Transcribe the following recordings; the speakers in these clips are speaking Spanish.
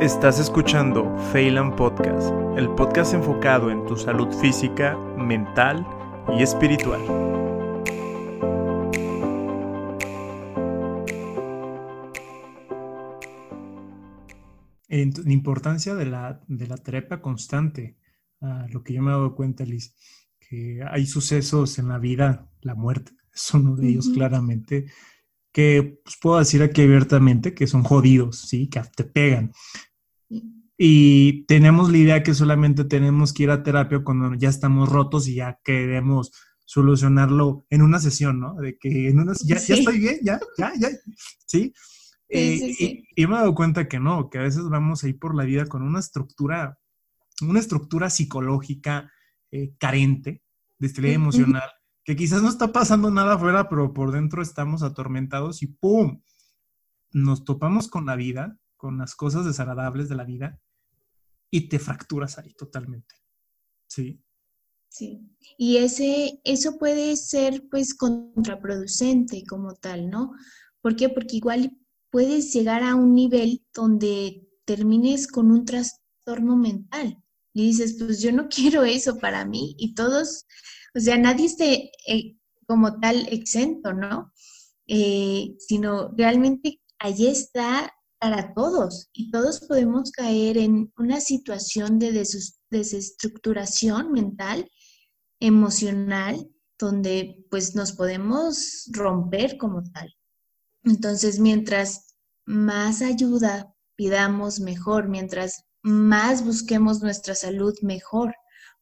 Estás escuchando Phelan Podcast, el podcast enfocado en tu salud física, mental y espiritual. En la importancia de la, de la terapia constante, ah, lo que yo me he dado cuenta, Liz, que hay sucesos en la vida, la muerte es uno de ellos claramente, que pues, puedo decir aquí abiertamente que son jodidos, ¿sí? Que te pegan. Y tenemos la idea que solamente tenemos que ir a terapia cuando ya estamos rotos y ya queremos solucionarlo en una sesión, ¿no? De que en una, ya, ya estoy bien, ya, ya, ya, ¿sí? Eh, y, y, me he dado cuenta que no, que a veces vamos ahí por la vida con una estructura, una estructura psicológica eh, carente, de estabilidad emocional, que quizás no está pasando nada afuera, pero por dentro estamos atormentados y ¡pum! Nos topamos con la vida, con las cosas desagradables de la vida y te fracturas ahí totalmente. Sí. Sí. Y ese, eso puede ser pues contraproducente como tal, ¿no? ¿Por qué? Porque igual puedes llegar a un nivel donde termines con un trastorno mental y dices, pues yo no quiero eso para mí y todos, o sea, nadie esté eh, como tal exento, ¿no? Eh, sino realmente allí está para todos y todos podemos caer en una situación de desestructuración mental, emocional, donde pues nos podemos romper como tal. Entonces, mientras más ayuda pidamos, mejor, mientras más busquemos nuestra salud, mejor.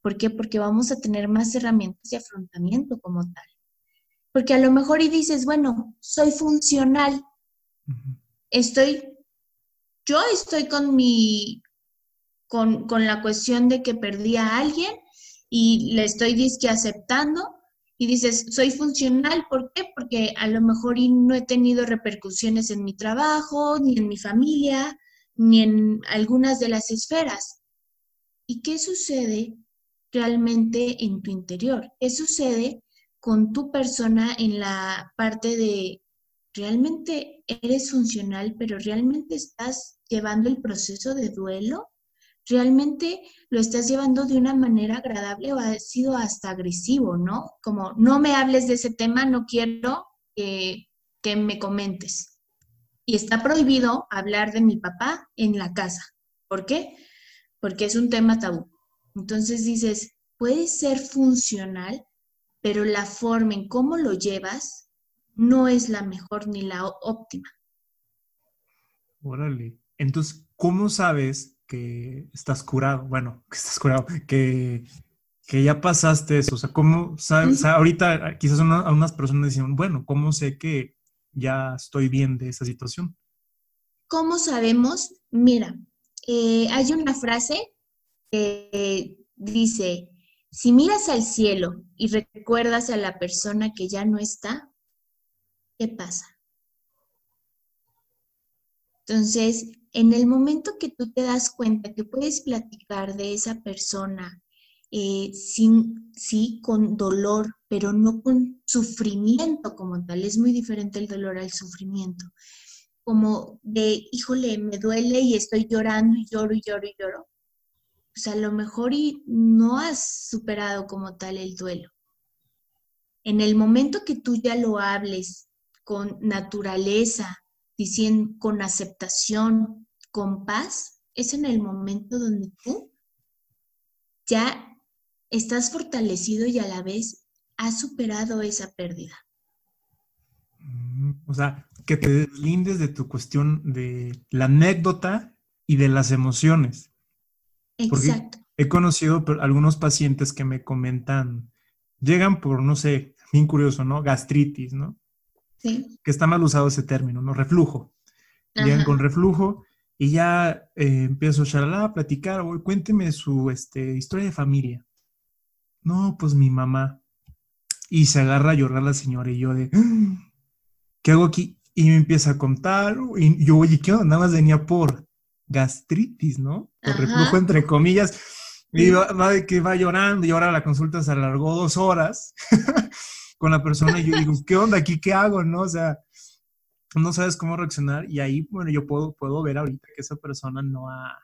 ¿Por qué? Porque vamos a tener más herramientas de afrontamiento como tal. Porque a lo mejor y dices, bueno, soy funcional, estoy yo estoy con mi, con, la cuestión de que perdí a alguien y le estoy disque aceptando y dices, soy funcional, ¿por qué? Porque a lo mejor no he tenido repercusiones en mi trabajo, ni en mi familia, ni en algunas de las esferas. ¿Y qué sucede realmente en tu interior? ¿Qué sucede con tu persona en la parte de realmente eres funcional, pero realmente estás llevando el proceso de duelo? ¿Realmente lo estás llevando de una manera agradable o ha sido hasta agresivo, no? Como, no me hables de ese tema, no quiero que, me comentes. Y está prohibido hablar de mi papá en la casa. ¿Por qué? Porque es un tema tabú. Entonces dices, puede ser funcional, pero la forma en cómo lo llevas no es la mejor ni la óptima. Órale. Entonces, ¿cómo sabes que estás curado? Bueno, que estás curado, que, que ya pasaste eso. O sea, ¿cómo sabes? ahorita quizás una, unas personas dicen, bueno, ¿cómo sé que ya estoy bien de esa situación? ¿Cómo sabemos? Mira, eh, hay una frase que dice, si miras al cielo y recuerdas a la persona que ya no está, ¿qué pasa? Entonces, en el momento que tú te das cuenta que puedes platicar de esa persona eh, sin, sí, con dolor, pero no con sufrimiento como tal, es muy diferente el dolor al sufrimiento, como de, híjole, me duele y estoy llorando y lloro y lloro y lloro. Pues a lo mejor y no has superado como tal el duelo. En el momento que tú ya lo hables con naturaleza, diciendo con aceptación, con paz, es en el momento donde tú ya estás fortalecido y a la vez has superado esa pérdida. Mm, o sea, que te deslindes de tu cuestión de la anécdota y de las emociones. Exacto. he conocido algunos pacientes que me comentan, llegan por, no sé, bien curioso, ¿no? Gastritis, ¿no? Sí. Que está mal usado ese término, ¿no? Reflujo. Llegan con reflujo y ya eh, empiezo a platicar, oye, cuénteme su este, historia de familia. No, pues mi mamá. Y se agarra a llorar la señora y yo de, ah, ¿qué hago aquí? Y me empieza a contar, y yo, oye, ¿qué onda? Nada más venía por gastritis, ¿no? Por reflujo, entre comillas. Y va, de que va llorando y ahora la consulta se alargó dos horas con la persona y yo digo, ¿qué onda aquí? ¿Qué hago? ¿No? O sea, no sabes cómo reaccionar y ahí, bueno, yo puedo, puedo ver ahorita que esa persona no ha,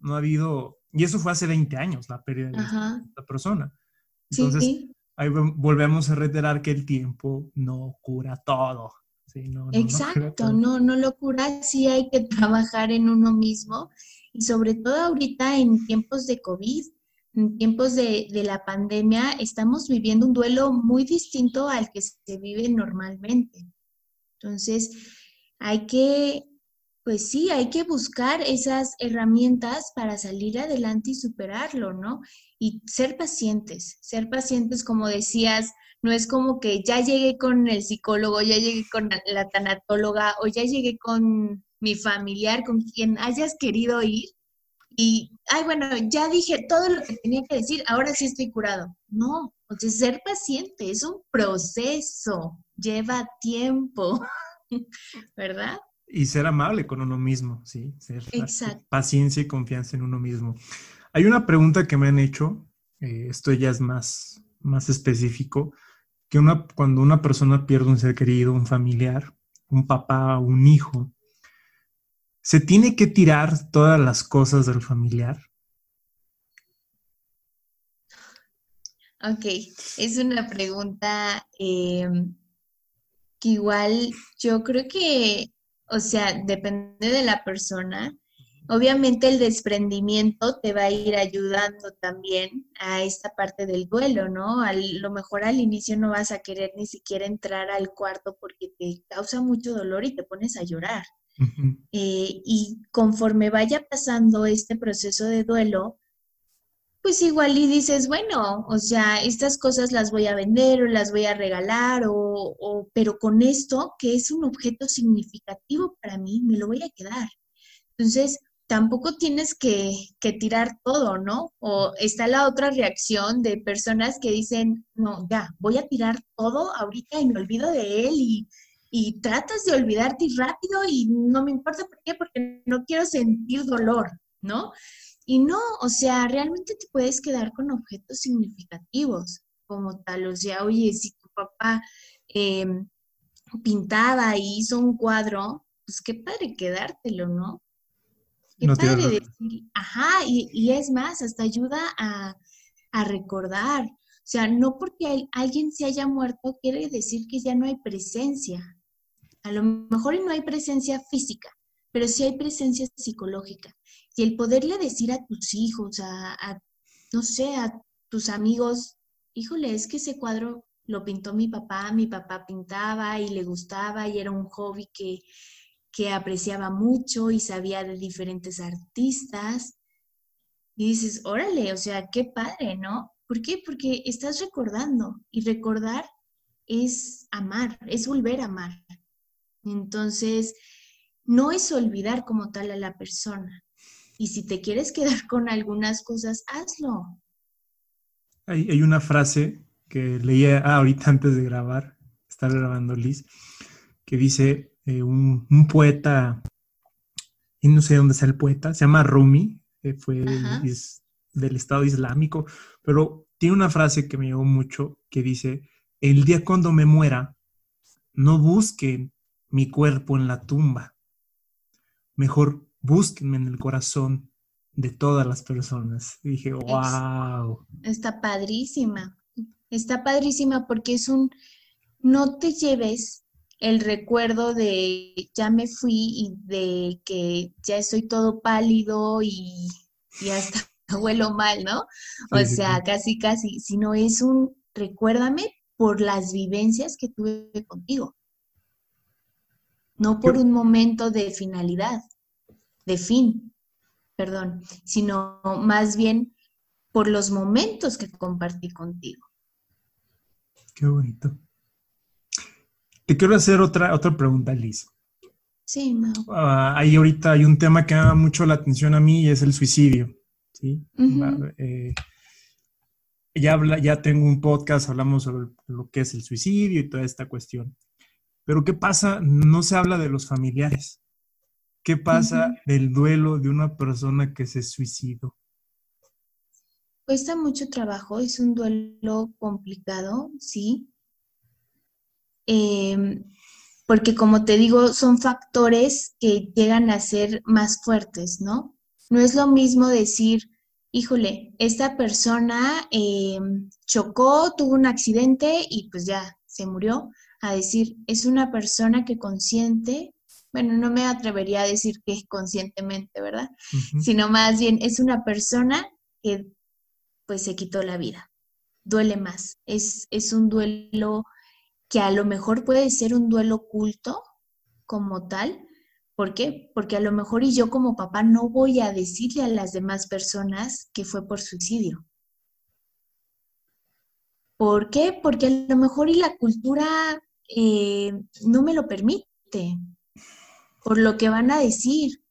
no ha habido, y eso fue hace 20 años, la pérdida de la persona. Entonces, ahí volvemos a reiterar que el tiempo no cura todo. Exacto, no, no, lo cura, sí hay que trabajar en uno mismo y sobre todo ahorita en tiempos de COVID, en tiempos de, la pandemia, estamos viviendo un duelo muy distinto al que se vive normalmente. Entonces, hay que, pues sí, hay que buscar esas herramientas para salir adelante y superarlo, ¿no? Y ser pacientes, ser pacientes, como decías, no es como que ya llegué con el psicólogo, ya llegué con la tanatóloga o ya llegué con mi familiar, con quien hayas querido ir. Y, ay, bueno, ya dije todo lo que tenía que decir, ahora sí estoy curado. No, o sea, ser paciente es un proceso, lleva tiempo, ¿verdad? Y ser amable con uno mismo, ¿sí? Ser paciencia y confianza en uno mismo. Hay una pregunta que me han hecho, eh, esto ya es más, más específico, que una, cuando una persona pierde un ser querido, un familiar, un papá, un hijo, ¿se tiene que tirar todas las cosas del familiar? Ok, es una pregunta em, que igual yo creo que, o sea, depende de la persona. Obviamente el desprendimiento te va a ir ayudando también a esta parte del duelo, ¿no? A lo mejor al inicio no vas a querer ni siquiera entrar al cuarto porque te causa mucho dolor y te pones a llorar. Eh, y conforme vaya pasando este proceso de duelo, pues igual y dices, bueno, o sea, estas cosas las voy a vender o las voy a regalar, o, pero con esto, que es un objeto significativo para mí, me lo voy a quedar. Entonces, tampoco tienes que, tirar todo, ¿no? O está la otra reacción de personas que dicen, no, ya, voy a tirar todo ahorita y me olvido de él y, y tratas de olvidarte rápido y no me importa por qué, porque no quiero sentir dolor, ¿no? Y no, o sea, realmente te puedes quedar con objetos significativos como tal, o sea, oye, si tu papá em, pintaba y hizo un cuadro, pues qué padre quedártelo, ¿no? Qué padre decir, ajá, y, es más, hasta ayuda a, recordar. O sea, no porque alguien se haya muerto quiere decir que ya no hay presencia. A lo mejor no hay presencia física, pero sí hay presencia psicológica. Y el poderle decir a tus hijos, a, no sé, a tus amigos, híjole, es que ese cuadro lo pintó mi papá, mi papá pintaba y le gustaba y era un hobby que, que apreciaba mucho y sabía de diferentes artistas. Y dices, órale, o sea, qué padre, ¿no? ¿Por qué? Porque estás recordando y recordar es amar, es volver a amar. Entonces, no es olvidar como tal a la persona. Y si te quieres quedar con algunas cosas, hazlo. Hay, hay una frase que leía ahorita antes de grabar, estar grabando Liz, que dice, eh, un, poeta, y no sé dónde está el poeta, se llama Rumi, fue del Estado Islámico, pero tiene una frase que me llegó mucho que dice, el día cuando me muera, no busquen mi cuerpo en la tumba, mejor búsquenme en el corazón de todas las personas. Y dije, wow. Está padrísima, está padrísima porque es un, no te lleves el recuerdo de ya me fui y de que ya estoy todo pálido y, hasta huelo mal, ¿no? O sea, casi, casi, sino es un recuérdame por las vivencias que tuve contigo. No por un momento de finalidad, de fin, perdón, sino más bien por los momentos que compartí contigo. Qué bonito. Te quiero hacer otra, otra pregunta, Liz. Sí, no. Ah, ahí ahorita hay un tema que llama mucho la atención a mí y es el suicidio. ¿sí? Eh, ya, habla, ya tengo un podcast, hablamos sobre lo que es el suicidio y toda esta cuestión. Pero ¿qué pasa? No se habla de los familiares. ¿Qué pasa del duelo de una persona que se suicidó? Cuesta mucho trabajo, es un duelo complicado, sí. Em, porque como te digo, son factores que llegan a ser más fuertes, ¿no? No es lo mismo decir, híjole, esta persona em, chocó, tuvo un accidente y pues ya se murió, a decir, es una persona que consciente, bueno, no me atrevería a decir que es conscientemente, ¿verdad? Sino más bien es una persona que pues se quitó la vida. Duele más, es, es un duelo que a lo mejor puede ser un duelo oculto como tal. ¿Por qué? Porque a lo mejor y yo como papá no voy a decirle a las demás personas que fue por suicidio. ¿Por qué? Porque a lo mejor y la cultura eh, no me lo permite, por lo que van a decir,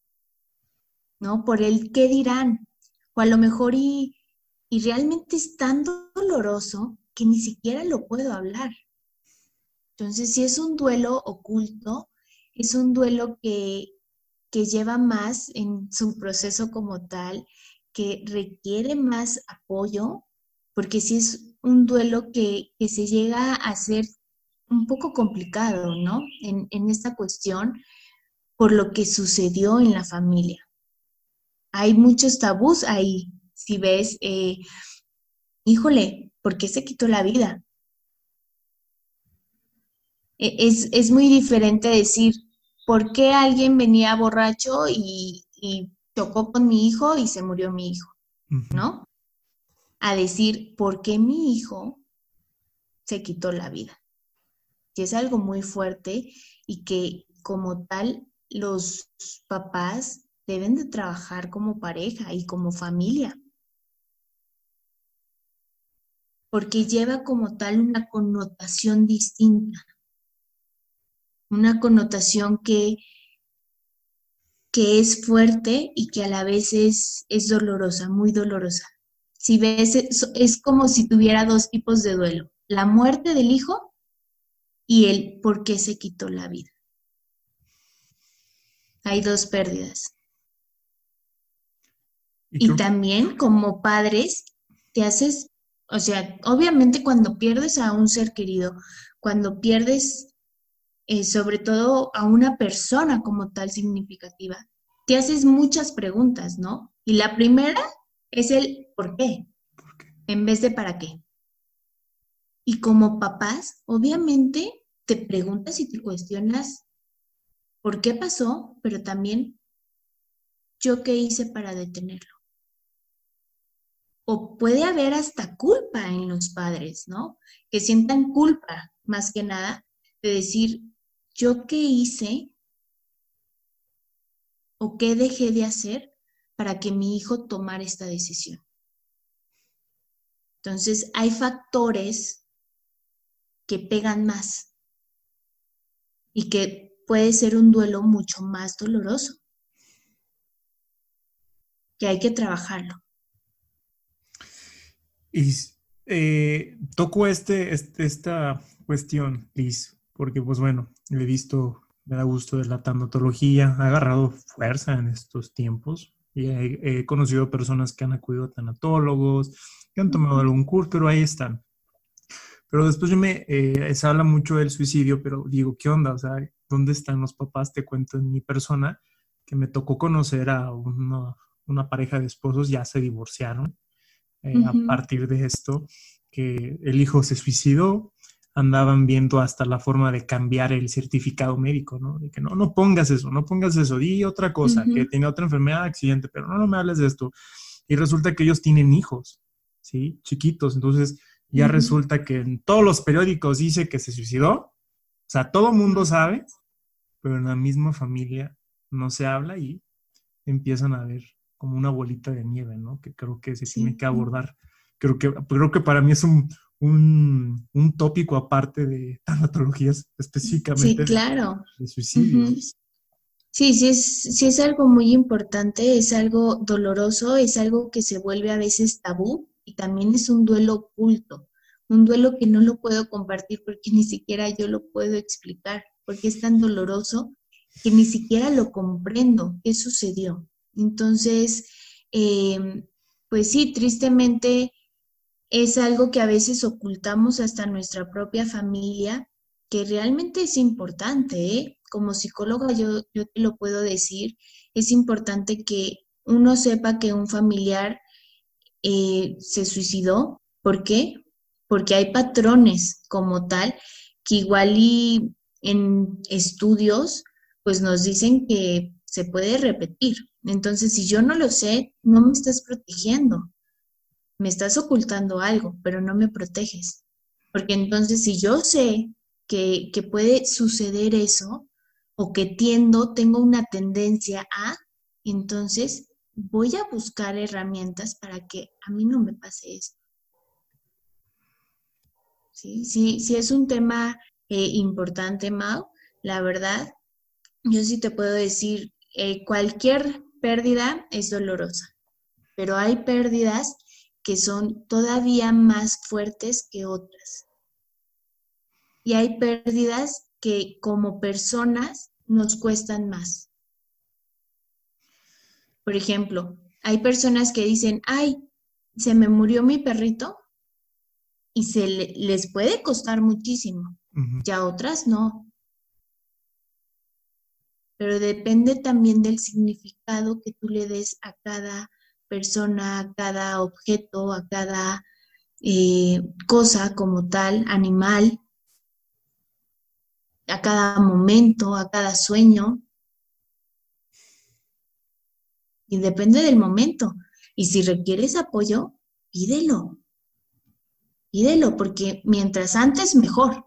¿no? Por el qué dirán. O a lo mejor y, y realmente es tan doloroso que ni siquiera lo puedo hablar. Entonces, si es un duelo oculto, es un duelo que, lleva más en su proceso como tal, que requiere más apoyo, porque si es un duelo que, se llega a ser un poco complicado, ¿no? En, esta cuestión, por lo que sucedió en la familia. Hay muchos tabús ahí. Si ves, eh, híjole, ¿por qué se quitó la vida? E, es, muy diferente decir, ¿por qué alguien venía borracho y, tocó con mi hijo y se murió mi hijo? ¿No? A decir, ¿por qué mi hijo se quitó la vida? Y es algo muy fuerte y que como tal los papás deben de trabajar como pareja y como familia. Porque lleva como tal una connotación distinta una connotación que, que es fuerte y que a la vez es, es dolorosa, muy dolorosa. Si ves, es, como si tuviera dos tipos de duelo, la muerte del hijo y el por qué se quitó la vida. Hay dos pérdidas. Y, y también como padres te haces, o sea, obviamente cuando pierdes a un ser querido, cuando pierdes eh, sobre todo a una persona como tal significativa, te haces muchas preguntas, ¿no? Y la primera es el ¿por qué? En vez de para qué. Y como papás, obviamente te preguntas y te cuestionas por qué pasó, pero también yo qué hice para detenerlo. O puede haber hasta culpa en los padres, ¿no? Que sientan culpa, más que nada, de decir, ¿yo qué hice o qué dejé de hacer para que mi hijo tomara esta decisión? Entonces, hay factores que pegan más y que puede ser un duelo mucho más doloroso, que hay que trabajarlo. Y eh, toco este, este, esta cuestión, Liz, porque pues bueno, he visto, me da gusto de la tanatología, ha agarrado fuerza en estos tiempos y he, conocido personas que han acudido a tanatólogos, que han tomado algún curso, pero ahí están. Pero después yo me, eh, se habla mucho del suicidio, pero digo, ¿qué onda? O sea, ¿dónde están los papás? Te cuento en mi persona que me tocó conocer a una, una pareja de esposos, ya se divorciaron eh, a partir de esto, que el hijo se suicidó, andaban viendo hasta la forma de cambiar el certificado médico, ¿no? De que no, no pongas eso, no pongas eso, di otra cosa, que tiene otra enfermedad, accidente, pero no, no me hables de esto. Y resulta que ellos tienen hijos, ¿sí? Chiquitos, entonces ya resulta que en todos los periódicos dice que se suicidó, o sea, todo mundo sabe, pero en la misma familia no se habla y empiezan a ver como una bolita de nieve, ¿no? Que creo que se tiene que abordar. Creo que, creo que para mí es un, un, tópico aparte de tanatologías específicamente sí, claro. de, suicidio. Sí, sí es, sí es algo muy importante, es algo doloroso, es algo que se vuelve a veces tabú y también es un duelo oculto, un duelo que no lo puedo compartir porque ni siquiera yo lo puedo explicar, porque es tan doloroso que ni siquiera lo comprendo qué sucedió. Entonces, em, pues sí, tristemente es algo que a veces ocultamos hasta nuestra propia familia que realmente es importante, ¿eh? Como psicóloga yo, yo te lo puedo decir, es importante que uno sepa que un familiar eh, se suicidó. ¿Por qué? Porque hay patrones como tal que igual y en estudios pues nos dicen que se puede repetir. Entonces, si yo no lo sé, no me estás protegiendo. Me estás ocultando algo, pero no me proteges. Porque entonces, si yo sé que, que puede suceder eso, o que tiendo, tengo una tendencia a, entonces voy a buscar herramientas para que a mí no me pase esto. Sí, sí, sí es un tema eh, importante, Mau. La verdad, yo sí te puedo decir, eh, cualquier pérdida es dolorosa, pero hay pérdidas que son todavía más fuertes que otras. Y hay pérdidas que como personas nos cuestan más. Por ejemplo, hay personas que dicen, ay, se me murió mi perrito y se les puede costar muchísimo, ya otras no. Pero depende también del significado que tú le des a cada persona, a cada objeto, a cada eh, cosa como tal, animal, a cada momento, a cada sueño. Y depende del momento. Y si requieres apoyo, pídelo. Pídelo, porque mientras antes, mejor.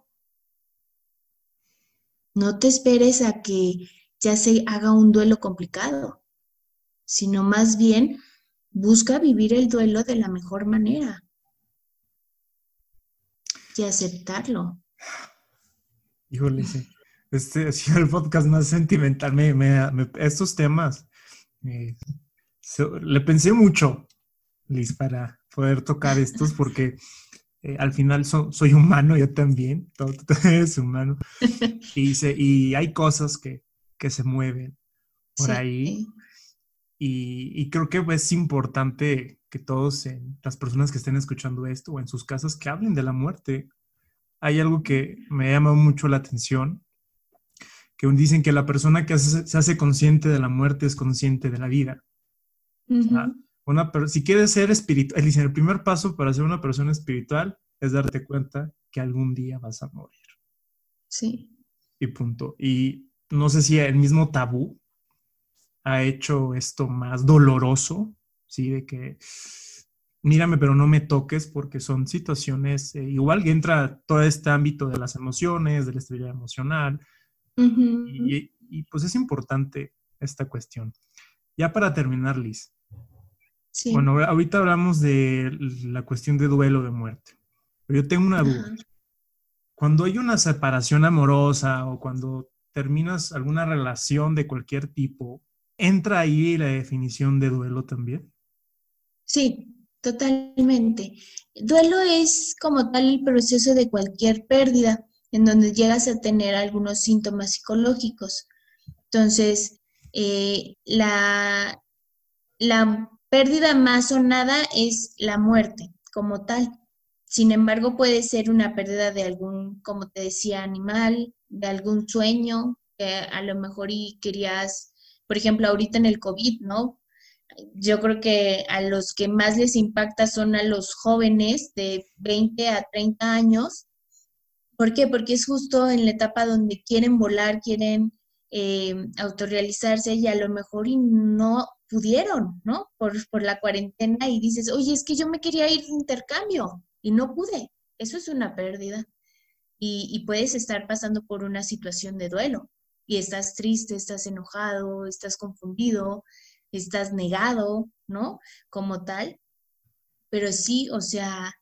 No te esperes a que ya se haga un duelo complicado, sino más bien busca vivir el duelo de la mejor manera y aceptarlo. Híjole. Este ha sido el podcast más sentimental. Me, estos temas eh, le pensé mucho, Liz, para poder tocar estos, porque eh, al final soy humano, yo también, todo, es humano. Y, y hay cosas que, se mueven por ahí. Y, creo que es importante que todos, las personas que estén escuchando esto o en sus casas, que hablen de la muerte hay algo que me llama mucho la atención, que dicen que la persona que se hace consciente de la muerte es consciente de la vida. una, si quieres ser espiritual, dicen, el primer paso para ser una persona espiritual es darte cuenta que algún día vas a morir. Sí. Y punto. Y no sé si el mismo tabú ha hecho esto más doloroso, ¿sí? De que mírame, pero no me toques porque son situaciones, eh, igual que entra todo este ámbito de las emociones, de la estabilidad emocional, y, pues es importante esta cuestión. Ya para terminar, Liz. Sí. Bueno, ahorita hablamos de la cuestión de duelo de muerte, pero yo tengo una duda. Cuando hay una separación amorosa o cuando terminas alguna relación de cualquier tipo, ¿entra ahí la definición de duelo también? Sí, Totalmente. Duelo es como tal el proceso de cualquier pérdida en donde llegas a tener algunos síntomas psicológicos. Entonces, eh, la, la pérdida más sonada es la muerte como tal. Sin embargo, puede ser una pérdida de algún, como te decía, animal, de algún sueño, que a lo mejor y querías, por ejemplo, ahorita en el COVID, ¿no? yo creo que a los que más les impacta son a los jóvenes de 20 a 30 años. ¿Por qué? Porque es justo en la etapa donde quieren volar, quieren eh, autorrealizarse y a lo mejor no pudieron, ¿no? Por, por la cuarentena y dices, oye, es que yo me quería ir de intercambio y no pude. Eso es una pérdida. Y, y puedes estar pasando por una situación de duelo y estás triste, estás enojado, estás confundido, estás negado, ¿no? Como tal. Pero sí, o sea,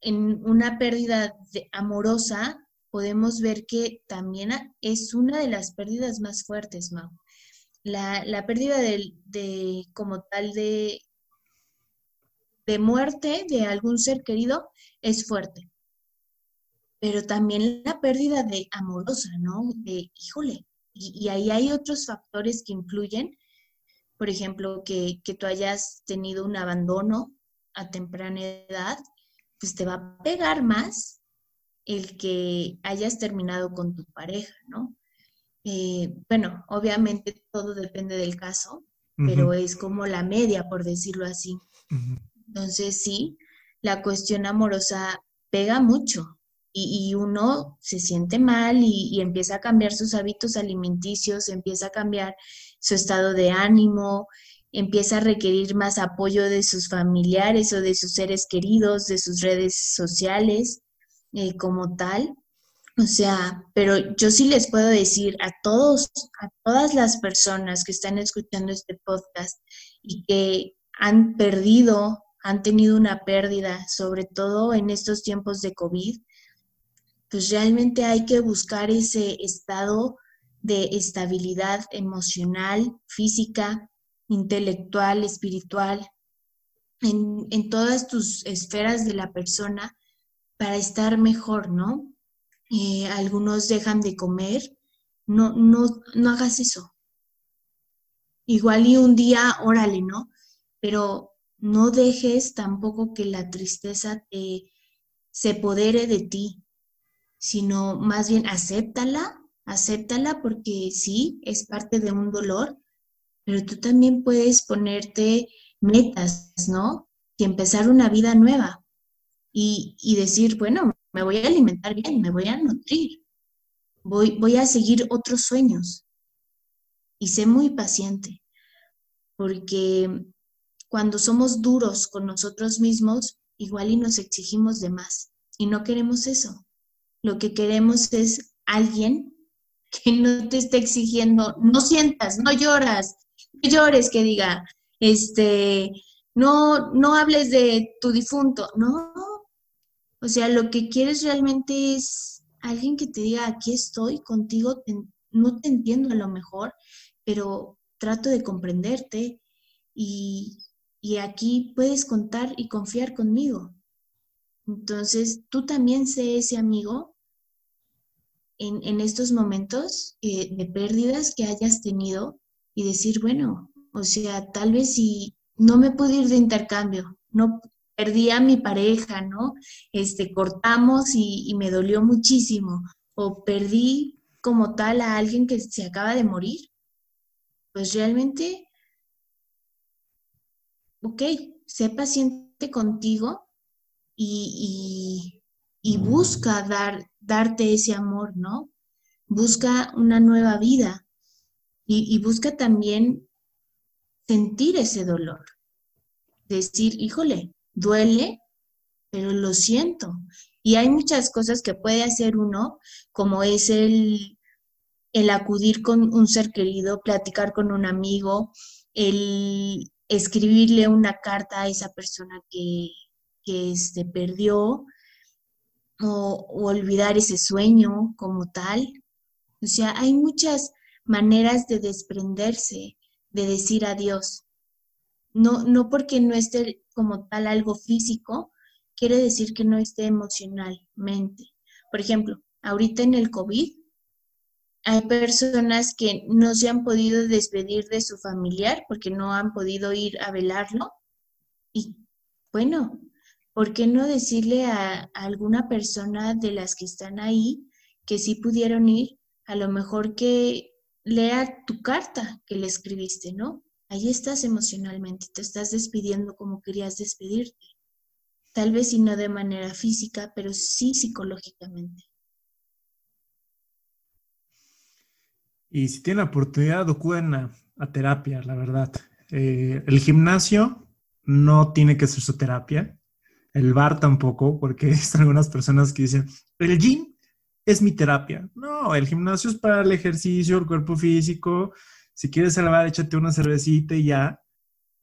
en una pérdida amorosa podemos ver que también es una de las pérdidas más fuertes, Mau. La, la pérdida de, de, como tal de, de muerte de algún ser querido es fuerte. Pero también la pérdida de amorosa, ¿no? De, híjole, y, y ahí hay otros factores que influyen por ejemplo, que, tú hayas tenido un abandono a temprana edad, pues te va a pegar más el que hayas terminado con tu pareja, ¿no? Eh, bueno, obviamente todo depende del caso, pero es como la media, por decirlo así. Entonces, sí, la cuestión amorosa pega mucho y, uno se siente mal y, empieza a cambiar sus hábitos alimenticios, empieza a cambiar su estado de ánimo, empieza a requerir más apoyo de sus familiares o de sus seres queridos, de sus redes sociales eh, como tal. O sea, pero yo sí les puedo decir a todos, a todas las personas que están escuchando este podcast y que han perdido, han tenido una pérdida, sobre todo en estos tiempos de COVID, pues realmente hay que buscar ese estado de estabilidad emocional, física, intelectual, espiritual, en, en todas tus esferas de la persona para estar mejor, ¿no? Eh, algunos dejan de comer, no, no, no hagas eso. Igual y un día, órale, ¿no? Pero no dejes tampoco que la tristeza te, se podere de ti, sino más bien acéptala, acéptala porque sí, es parte de un dolor, pero tú también puedes ponerte metas, ¿no? Y empezar una vida nueva y, y decir, bueno, me voy a alimentar bien, me voy a nutrir, voy, voy a seguir otros sueños. Y sé muy paciente, porque cuando somos duros con nosotros mismos, igual y nos exigimos de más. Y no queremos eso. Lo que queremos es alguien que no te esté exigiendo, no sientas, no lloras, llores, que diga, este, no, no hables de tu difunto, no, o sea, lo que quieres realmente es alguien que te diga, aquí estoy contigo, no te entiendo a lo mejor, pero trato de comprenderte y, aquí puedes contar y confiar conmigo. Entonces, tú también sé ese amigo en, estos momentos eh, de pérdidas que hayas tenido y decir, bueno, o sea, tal vez si no me pude ir de intercambio, no perdí a mi pareja, ¿no? Este, cortamos y, me dolió muchísimo. O perdí como tal a alguien que se acaba de morir. Pues realmente, ok, sé paciente contigo y, busca dar, darte ese amor, ¿no? Busca una nueva vida y, busca también sentir ese dolor. Decir, híjole, duele, pero lo siento. Y hay muchas cosas que puede hacer uno, como es el, el acudir con un ser querido, platicar con un amigo, el escribirle una carta a esa persona que, que este, perdió, o, olvidar ese sueño como tal. O sea, hay muchas maneras de desprenderse, de decir adiós. No, no porque no esté como tal algo físico, quiere decir que no esté emocionalmente. Por ejemplo, ahorita en el COVID, hay personas que no se han podido despedir de su familiar porque no han podido ir a velarlo. Y bueno, ¿por qué no decirle a, a, alguna persona de las que están ahí que sí pudieron ir? A lo mejor que lea tu carta que le escribiste, ¿no? Ahí estás emocionalmente, te estás despidiendo como querías despedirte. Tal vez y no de manera física, pero sí psicológicamente. Y si tienen la oportunidad, acuden a, terapia, la verdad. Eh, el gimnasio no tiene que ser su terapia. El bar tampoco, porque están algunas personas que dicen, el gym es mi terapia. No, el gimnasio es para el ejercicio, el cuerpo físico, si quieres salvar, échate una cervecita y ya,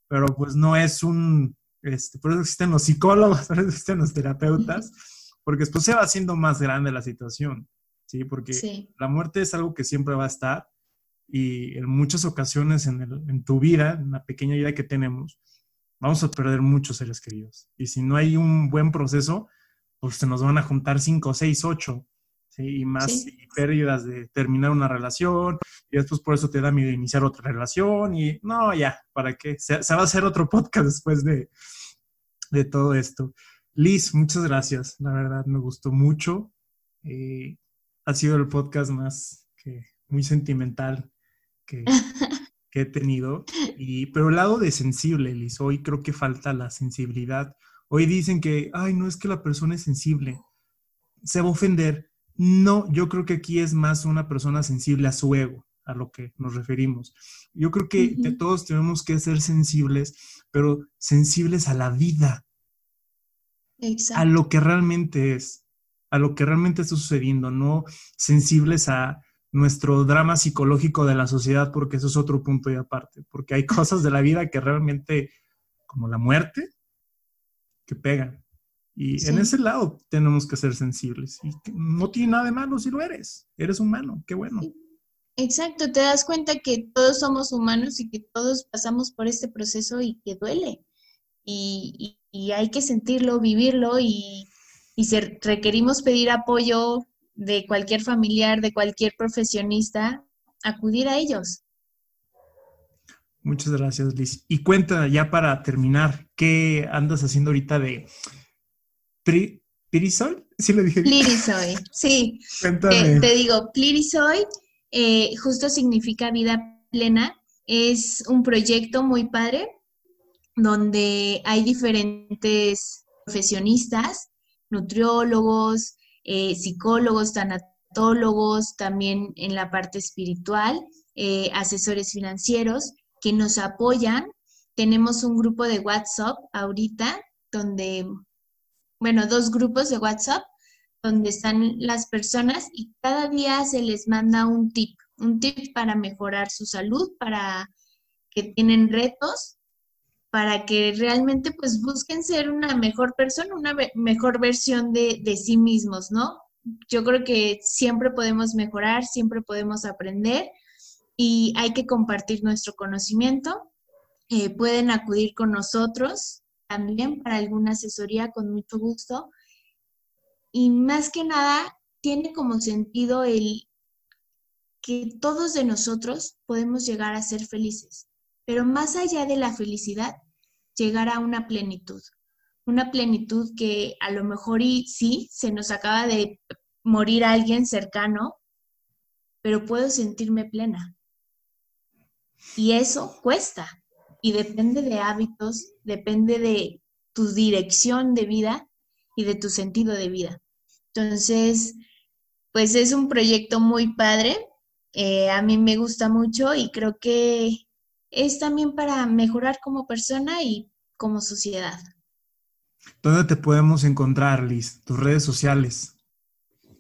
pero pues no es un, este, por eso existen los psicólogos, por eso existen los terapeutas, porque después se va haciendo más grande la situación, ¿sí? Porque la muerte es algo que siempre va a estar y en muchas ocasiones en, en tu vida, en la pequeña vida que tenemos, vamos a perder muchos seres queridos. Y si no hay un buen proceso, pues se nos van a juntar cinco, seis, ocho y más pérdidas de terminar una relación, y después por eso te da miedo iniciar otra relación, y no, ya, ¿para qué? Se, va a hacer otro podcast después de, de todo esto. Liz, muchas gracias, la verdad me gustó mucho. Eh, ha sido el podcast más que muy sentimental que, que he tenido. Y, pero el lado de sensible, Liz, hoy creo que falta la sensibilidad. Hoy dicen que, ay, no es que la persona es sensible, se va a ofender. No, yo creo que aquí es más una persona sensible a su ego, a lo que nos referimos. Yo creo que todos tenemos que ser sensibles, pero sensibles a la vida, a lo que realmente es, a lo que realmente está sucediendo, no sensibles a nuestro drama psicológico de la sociedad, porque eso es otro punto y aparte, porque hay cosas de la vida que realmente, como la muerte, que pegan. Y en ese lado tenemos que ser sensibles. Y no tiene nada de malo si lo eres. Eres humano, qué bueno. Exacto, te das cuenta que todos somos humanos y que todos pasamos por este proceso y que duele. Y, hay que sentirlo, vivirlo y, y requerimos pedir apoyo de cualquier familiar, de cualquier profesionista, acudir a ellos. Muchas gracias, Liz. Y cuenta ya para terminar, ¿qué andas haciendo ahorita de Pirisoy? Sí lo dije. Plirisoy, sí. Cuéntame. Te, digo, Plirisoy eh, justo significa vida plena. Es un proyecto muy padre donde hay diferentes profesionistas, nutriólogos, eh, psicólogos, tanatólogos, también en la parte espiritual, eh, asesores financieros que nos apoyan. Tenemos un grupo de WhatsApp ahorita donde, bueno, dos grupos de WhatsApp donde están las personas y cada día se les manda un tip, un tip para mejorar su salud, para que tienen retos, para que realmente pues busquen ser una mejor persona, una mejor versión de, sí mismos, ¿no? Yo creo que siempre podemos mejorar, siempre podemos aprender y hay que compartir nuestro conocimiento. Eh, pueden acudir con nosotros también para alguna asesoría con mucho gusto. Y más que nada, tiene como sentido el que todos de nosotros podemos llegar a ser felices. Pero más allá de la felicidad, llegar a una plenitud. Una plenitud que a lo mejor y sí, se nos acaba de morir alguien cercano, pero puedo sentirme plena. Y eso cuesta y depende de hábitos, depende de tu dirección de vida y de tu sentido de vida. Entonces, pues es un proyecto muy padre. Eh, a mí me gusta mucho y creo que es también para mejorar como persona y como sociedad. ¿Dónde te podemos encontrar, Liz? Tus redes sociales.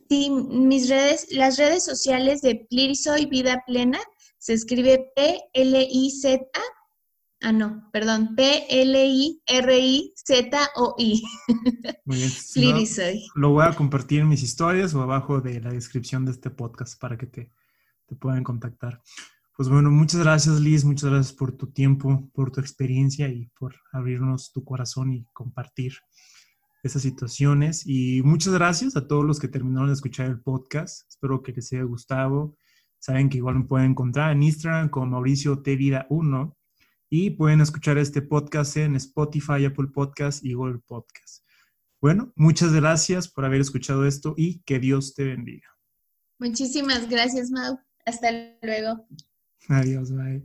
Sí, mis redes, las redes sociales de Plirisoy Vida Plena se escribe P-L-I-Z, ah no, perdón, P-L-I-R-I-Z-O-I. Muy bien. Plirisoy. lo voy a compartir en mis historias o abajo de la descripción de este podcast para que te, te puedan contactar. Pues bueno, muchas gracias Liz, muchas gracias por tu tiempo, por tu experiencia y por abrirnos tu corazón y compartir esas situaciones. Y muchas gracias a todos los que terminaron de escuchar el podcast. Espero que les haya gustado. Saben que igual me pueden encontrar en Instagram con Mauricio T Vida 1 y pueden escuchar este podcast en Spotify, Apple Podcast y Google Podcast. Bueno, muchas gracias por haber escuchado esto y que Dios te bendiga. Muchísimas gracias, Mau. Hasta luego. Adiós, bye.